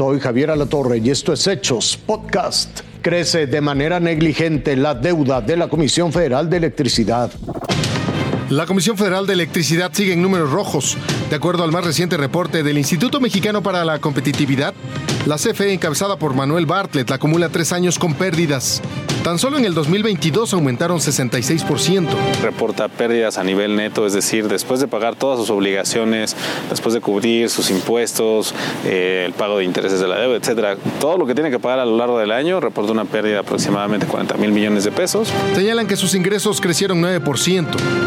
Soy Javier Alatorre y esto es Hechos Podcast. Crece de manera negligente la deuda de la Comisión Federal de Electricidad. La Comisión Federal de Electricidad sigue en números rojos. De acuerdo al más reciente reporte del Instituto Mexicano para la Competitividad, la CFE encabezada por Manuel Bartlett acumula tres años con pérdidas. Tan solo en el 2022 aumentaron 66%. Reporta pérdidas a nivel neto, es decir, después de pagar todas sus obligaciones, después de cubrir sus impuestos, eh, el pago de intereses de la deuda, etcétera, todo lo que tiene que pagar a lo largo del año reporta una pérdida de aproximadamente 40 mil millones de pesos. Señalan que sus ingresos crecieron 9%,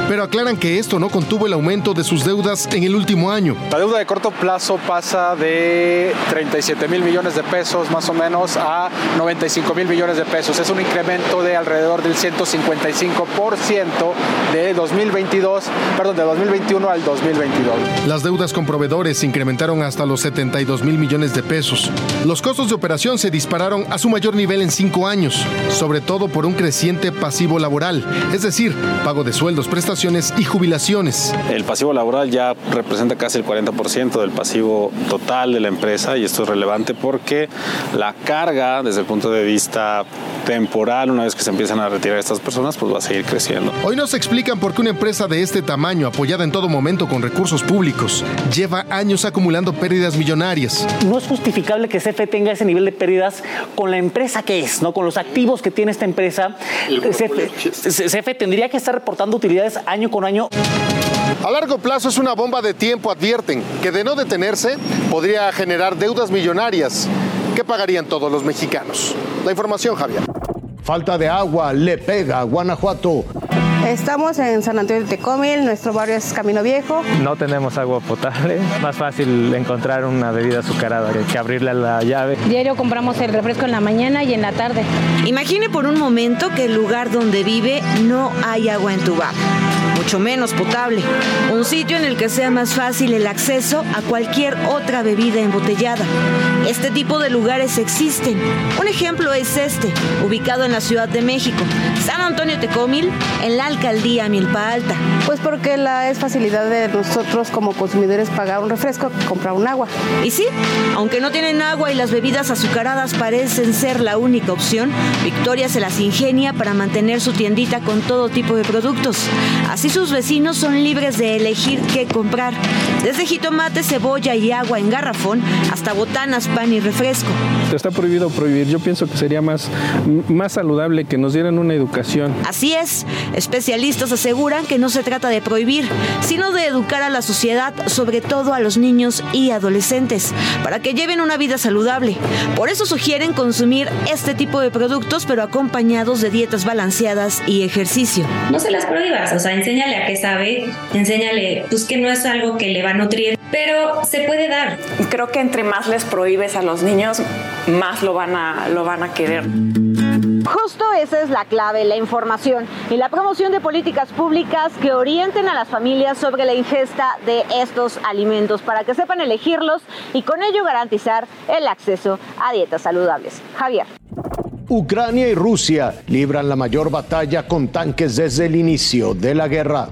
pero aclaran que esto no contuvo el aumento de sus deudas en el último año. La deuda de corto plazo pasa de 37 mil millones de pesos más o menos a 95 mil millones de pesos. Es un incremento de alrededor del 155% de 2022, perdón, de 2021 al 2022. Las deudas con proveedores se incrementaron hasta los 72 mil millones de pesos. Los costos de operación se dispararon a su mayor nivel en cinco años, sobre todo por un creciente pasivo laboral, es decir, pago de sueldos, prestaciones y jubilaciones. El pasivo laboral ya representa casi el 40% del pasivo total de la empresa y esto es relevante porque la carga desde el punto de vista temporal, una vez que se empiezan a retirar estas personas, pues va a seguir creciendo. Hoy nos explican por qué una empresa de este tamaño, apoyada en todo momento con recursos públicos, lleva años acumulando pérdidas millonarias. No es justificable que CFE tenga ese nivel de pérdidas con la empresa que es, ¿no? con los activos que tiene esta empresa. CFE, tendría que estar reportando utilidades año con año. A largo plazo es una bomba de tiempo, advierten, que de no detenerse podría generar deudas millonarias que pagarían todos los mexicanos. La información, Javier. Falta de agua le pega a Guanajuato. Estamos en San Antonio de Tecomil, nuestro barrio es Camino Viejo. No tenemos agua potable, más fácil encontrar una bebida azucarada que abrirle la llave. Diario compramos el refresco en la mañana y en la tarde. Imagine por un momento que el lugar donde vive no hay agua entubada mucho menos potable. Un sitio en el que sea más fácil el acceso a cualquier otra bebida embotellada. Este tipo de lugares existen. Un ejemplo es este, ubicado en la Ciudad de México, San Antonio Tecomil, en la alcaldía Milpa Alta. Pues porque la es facilidad de nosotros como consumidores pagar un refresco que comprar un agua. Y sí, aunque no tienen agua y las bebidas azucaradas parecen ser la única opción, Victoria se las ingenia para mantener su tiendita con todo tipo de productos. Así sus vecinos son libres de elegir qué comprar, desde jitomate, cebolla y agua en garrafón hasta botanas, pan y refresco. Está prohibido prohibir. Yo pienso que sería más, más saludable que nos dieran una educación. Así es. Especialistas aseguran que no se trata de prohibir, sino de educar a la sociedad, sobre todo a los niños y adolescentes, para que lleven una vida saludable. Por eso sugieren consumir este tipo de productos, pero acompañados de dietas balanceadas y ejercicio. No se las prohíbas, o sea, enséñale a qué sabe, enséñale pues que no es algo que le va a nutrir, pero se puede dar. Creo que entre más les prohíbes a los niños, más lo van a, lo van a querer. Justo esa es la clave, la información y la promoción de políticas públicas que orienten a las familias sobre la ingesta de estos alimentos para que sepan elegirlos y con ello garantizar el acceso a dietas saludables. Javier. Ucrania y Rusia libran la mayor batalla con tanques desde el inicio de la guerra.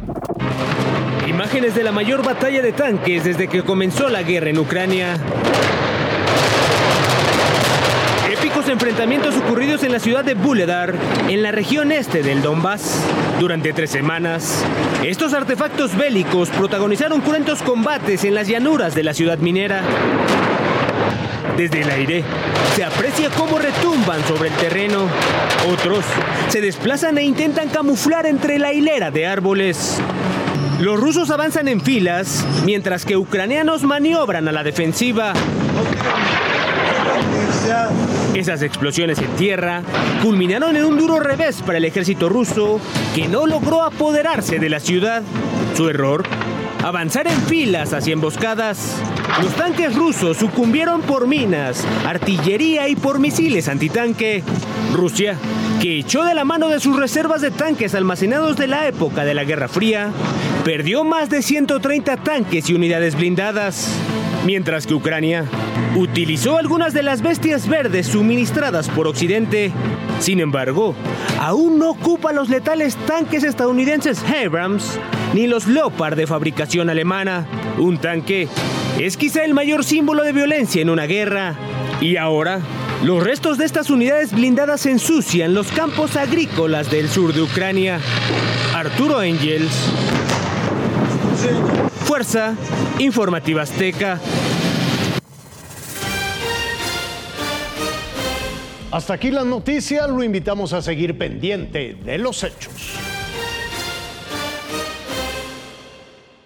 Imágenes de la mayor batalla de tanques desde que comenzó la guerra en Ucrania. Épicos enfrentamientos ocurridos en la ciudad de Buledar, en la región este del Donbass. Durante tres semanas, estos artefactos bélicos protagonizaron cruentos combates en las llanuras de la ciudad minera. Desde el aire, se aprecia cómo retumban sobre el terreno. Otros se desplazan e intentan camuflar entre la hilera de árboles. Los rusos avanzan en filas, mientras que ucranianos maniobran a la defensiva. Esas explosiones en tierra culminaron en un duro revés para el ejército ruso, que no logró apoderarse de la ciudad. Su error avanzar en filas hacia emboscadas. Los tanques rusos sucumbieron por minas, artillería y por misiles antitanque. Rusia, que echó de la mano de sus reservas de tanques almacenados de la época de la Guerra Fría, perdió más de 130 tanques y unidades blindadas. Mientras que Ucrania utilizó algunas de las bestias verdes suministradas por Occidente. Sin embargo, aún no ocupa los letales tanques estadounidenses Abrams ni los Leopard de fabricación alemana. Un tanque es quizá el mayor símbolo de violencia en una guerra. Y ahora, los restos de estas unidades blindadas ensucian los campos agrícolas del sur de Ucrania. Arturo Angels. Fuerza Informativa Azteca. Hasta aquí las noticias, lo invitamos a seguir pendiente de los hechos.